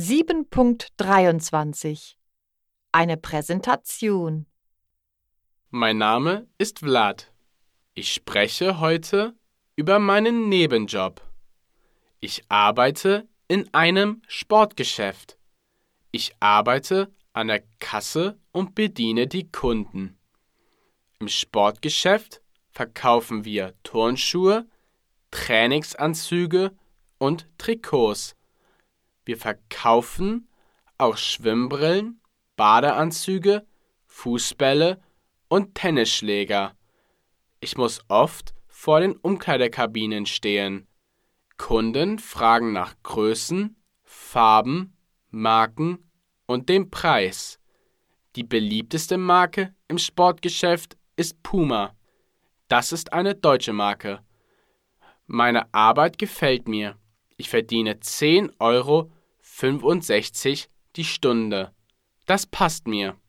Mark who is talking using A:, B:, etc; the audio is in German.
A: 7.23 Eine Präsentation
B: Mein Name ist Vlad. Ich spreche heute über meinen Nebenjob. Ich arbeite in einem Sportgeschäft. Ich arbeite an der Kasse und bediene die Kunden. Im Sportgeschäft verkaufen wir Turnschuhe, Trainingsanzüge und Trikots. Wir verkaufen auch Schwimmbrillen, Badeanzüge, Fußbälle und Tennisschläger. Ich muss oft vor den Umkleidekabinen stehen. Kunden fragen nach Größen, Farben, Marken und dem Preis. Die beliebteste Marke im Sportgeschäft ist Puma. Das ist eine deutsche Marke. Meine Arbeit gefällt mir. Ich verdiene 10,65 Euro die Stunde. Das passt mir.